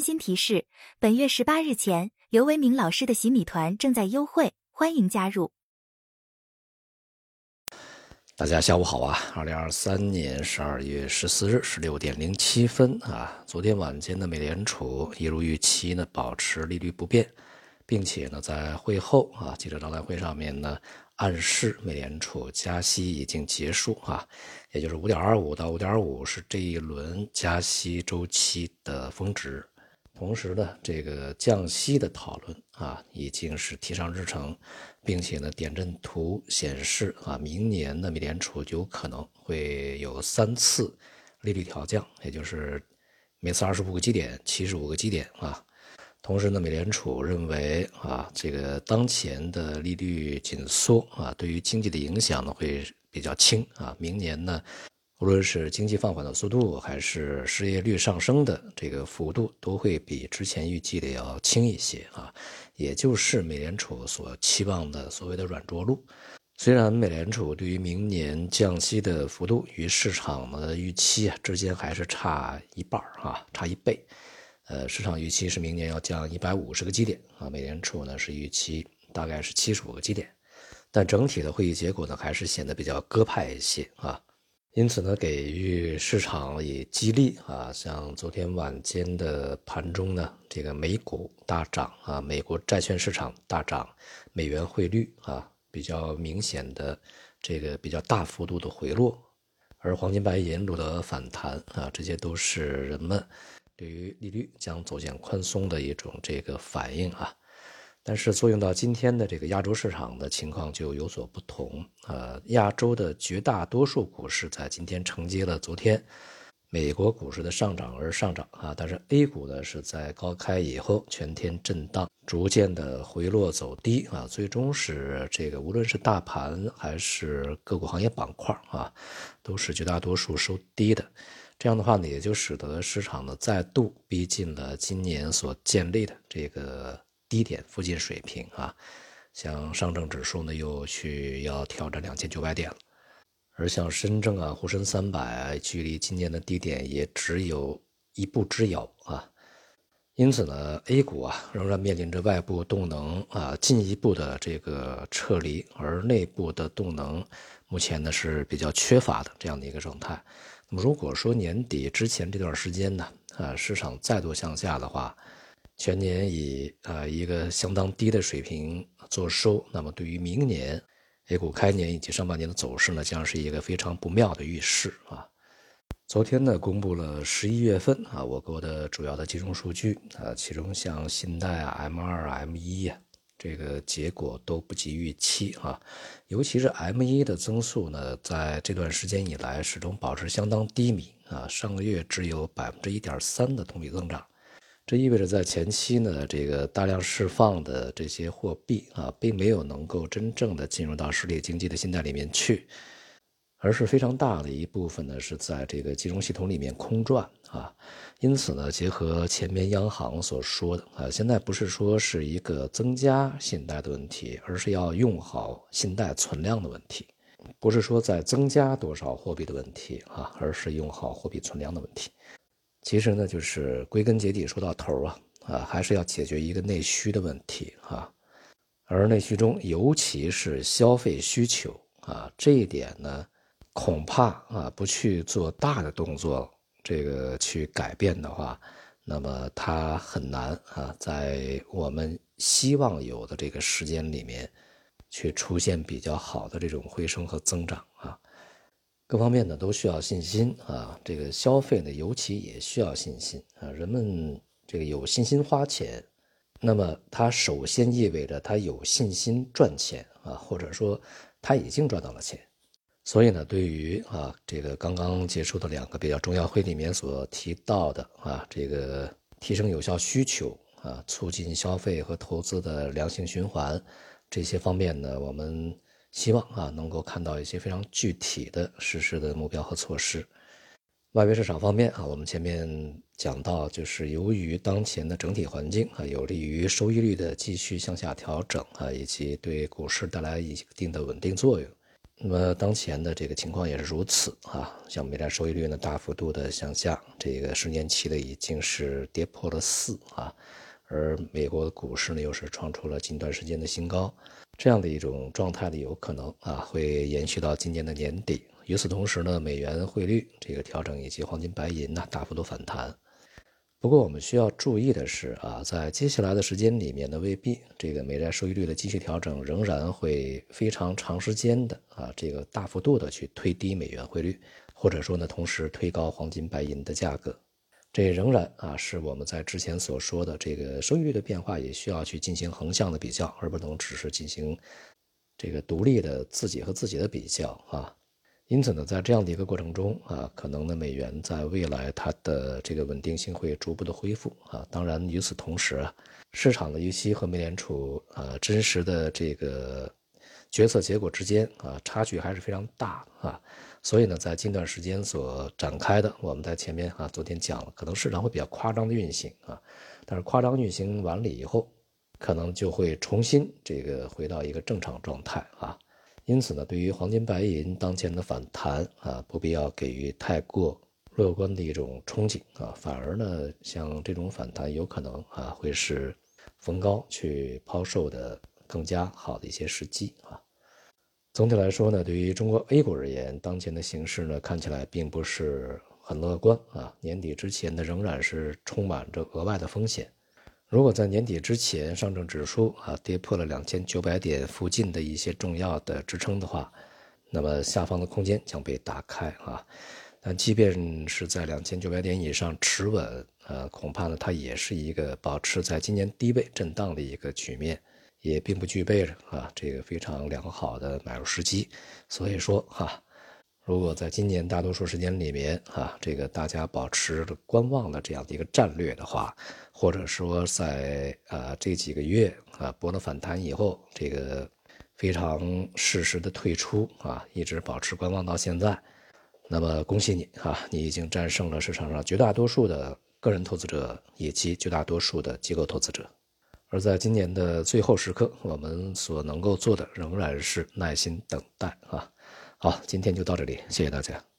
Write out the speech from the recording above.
温馨提示：本月十八日前，刘维明老师的洗米团正在优惠，欢迎加入。大家下午好啊！二零二三年十二月十四日十六点零七分啊，昨天晚间的美联储一如预期呢，保持利率不变，并且呢，在会后啊记者招待会上面呢，暗示美联储加息已经结束啊，也就是五点二五到五点五是这一轮加息周期的峰值。同时呢，这个降息的讨论啊，已经是提上日程，并且呢，点阵图显示啊，明年的美联储有可能会有三次利率调降，也就是每次二十五个基点、七十五个基点啊。同时呢，美联储认为啊，这个当前的利率紧缩啊，对于经济的影响呢会比较轻啊。明年呢。无论是经济放缓的速度，还是失业率上升的这个幅度，都会比之前预计的要轻一些啊，也就是美联储所期望的所谓的软着陆。虽然美联储对于明年降息的幅度与市场的预期啊之间还是差一半儿啊，差一倍。呃，市场预期是明年要降一百五十个基点啊，美联储呢是预期大概是七十五个基点，但整体的会议结果呢还是显得比较鸽派一些啊。因此呢，给予市场以激励啊，像昨天晚间的盘中呢，这个美股大涨啊，美国债券市场大涨，美元汇率啊比较明显的这个比较大幅度的回落，而黄金白银录得反弹啊，这些都是人们对于利率将走向宽松的一种这个反应啊。但是作用到今天的这个亚洲市场的情况就有所不同。呃，亚洲的绝大多数股市在今天承接了昨天美国股市的上涨而上涨啊，但是 A 股呢是在高开以后全天震荡，逐渐的回落走低啊，最终是这个无论是大盘还是个股行业板块啊，都是绝大多数收低的。这样的话呢，也就使得市场呢再度逼近了今年所建立的这个。低点附近水平啊，像上证指数呢又去要挑战两千九百点了，而像深证啊、沪深三百，距离今年的低点也只有一步之遥啊。因此呢，A 股啊仍然面临着外部动能啊进一步的这个撤离，而内部的动能目前呢是比较缺乏的这样的一个状态。那么如果说年底之前这段时间呢，啊市场再度向下的话，全年以啊一个相当低的水平做收，那么对于明年 A 股开年以及上半年的走势呢，将是一个非常不妙的预示啊。昨天呢，公布了十一月份啊我国的主要的金融数据啊，其中像信贷啊、M 二、M 一呀，这个结果都不及预期啊。尤其是 M 一的增速呢，在这段时间以来始终保持相当低迷啊，上个月只有百分之一点三的同比增长。这意味着，在前期呢，这个大量释放的这些货币啊，并没有能够真正的进入到实体经济的信贷里面去，而是非常大的一部分呢，是在这个金融系统里面空转啊。因此呢，结合前面央行所说的啊，现在不是说是一个增加信贷的问题，而是要用好信贷存量的问题，不是说在增加多少货币的问题啊，而是用好货币存量的问题。其实呢，就是归根结底说到头啊，啊，还是要解决一个内需的问题啊。而内需中，尤其是消费需求啊，这一点呢，恐怕啊，不去做大的动作，这个去改变的话，那么它很难啊，在我们希望有的这个时间里面，去出现比较好的这种回升和增长啊。各方面呢都需要信心啊，这个消费呢尤其也需要信心啊。人们这个有信心花钱，那么它首先意味着他有信心赚钱啊，或者说他已经赚到了钱。所以呢，对于啊这个刚刚结束的两个比较重要会里面所提到的啊，这个提升有效需求啊，促进消费和投资的良性循环这些方面呢，我们。希望啊能够看到一些非常具体的实施的目标和措施。外围市场方面啊，我们前面讲到，就是由于当前的整体环境啊，有利于收益率的继续向下调整啊，以及对股市带来一定的稳定作用。那么当前的这个情况也是如此啊，像美债收益率呢大幅度的向下，这个十年期的已经是跌破了四啊，而美国的股市呢又是创出了近段时间的新高，这样的一种状态呢有可能啊会延续到今年的年底。与此同时呢，美元汇率这个调整以及黄金、白银呢大幅度反弹。不过我们需要注意的是啊，在接下来的时间里面呢，未必这个美债收益率的继续调整仍然会非常长时间的啊，这个大幅度的去推低美元汇率，或者说呢，同时推高黄金、白银的价格。这仍然啊是我们在之前所说的这个收益率的变化，也需要去进行横向的比较，而不能只是进行这个独立的自己和自己的比较啊。因此呢，在这样的一个过程中啊，可能呢，美元在未来它的这个稳定性会逐步的恢复啊。当然，与此同时啊，市场的预期和美联储呃真实的这个决策结果之间啊，差距还是非常大啊。所以呢，在近段时间所展开的，我们在前面啊昨天讲了，可能市场会比较夸张的运行啊，但是夸张运行完了以后，可能就会重新这个回到一个正常状态啊。因此呢，对于黄金、白银当前的反弹啊，不必要给予太过乐观的一种憧憬啊，反而呢，像这种反弹有可能啊，会是逢高去抛售的更加好的一些时机啊。总体来说呢，对于中国 A 股而言，当前的形势呢，看起来并不是很乐观啊，年底之前呢，仍然是充满着额外的风险。如果在年底之前，上证指数啊跌破了两千九百点附近的一些重要的支撑的话，那么下方的空间将被打开啊。但即便是在两千九百点以上持稳，呃，恐怕呢它也是一个保持在今年低位震荡的一个局面，也并不具备着啊这个非常良好的买入时机。所以说哈。如果在今年大多数时间里面啊，这个大家保持观望的这样的一个战略的话，或者说在啊这几个月啊博了反弹以后，这个非常适时的退出啊，一直保持观望到现在，那么恭喜你啊，你已经战胜了市场上绝大多数的个人投资者以及绝大多数的机构投资者。而在今年的最后时刻，我们所能够做的仍然是耐心等待啊。好，今天就到这里，谢谢大家。